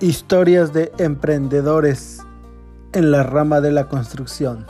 Historias de emprendedores en la rama de la construcción.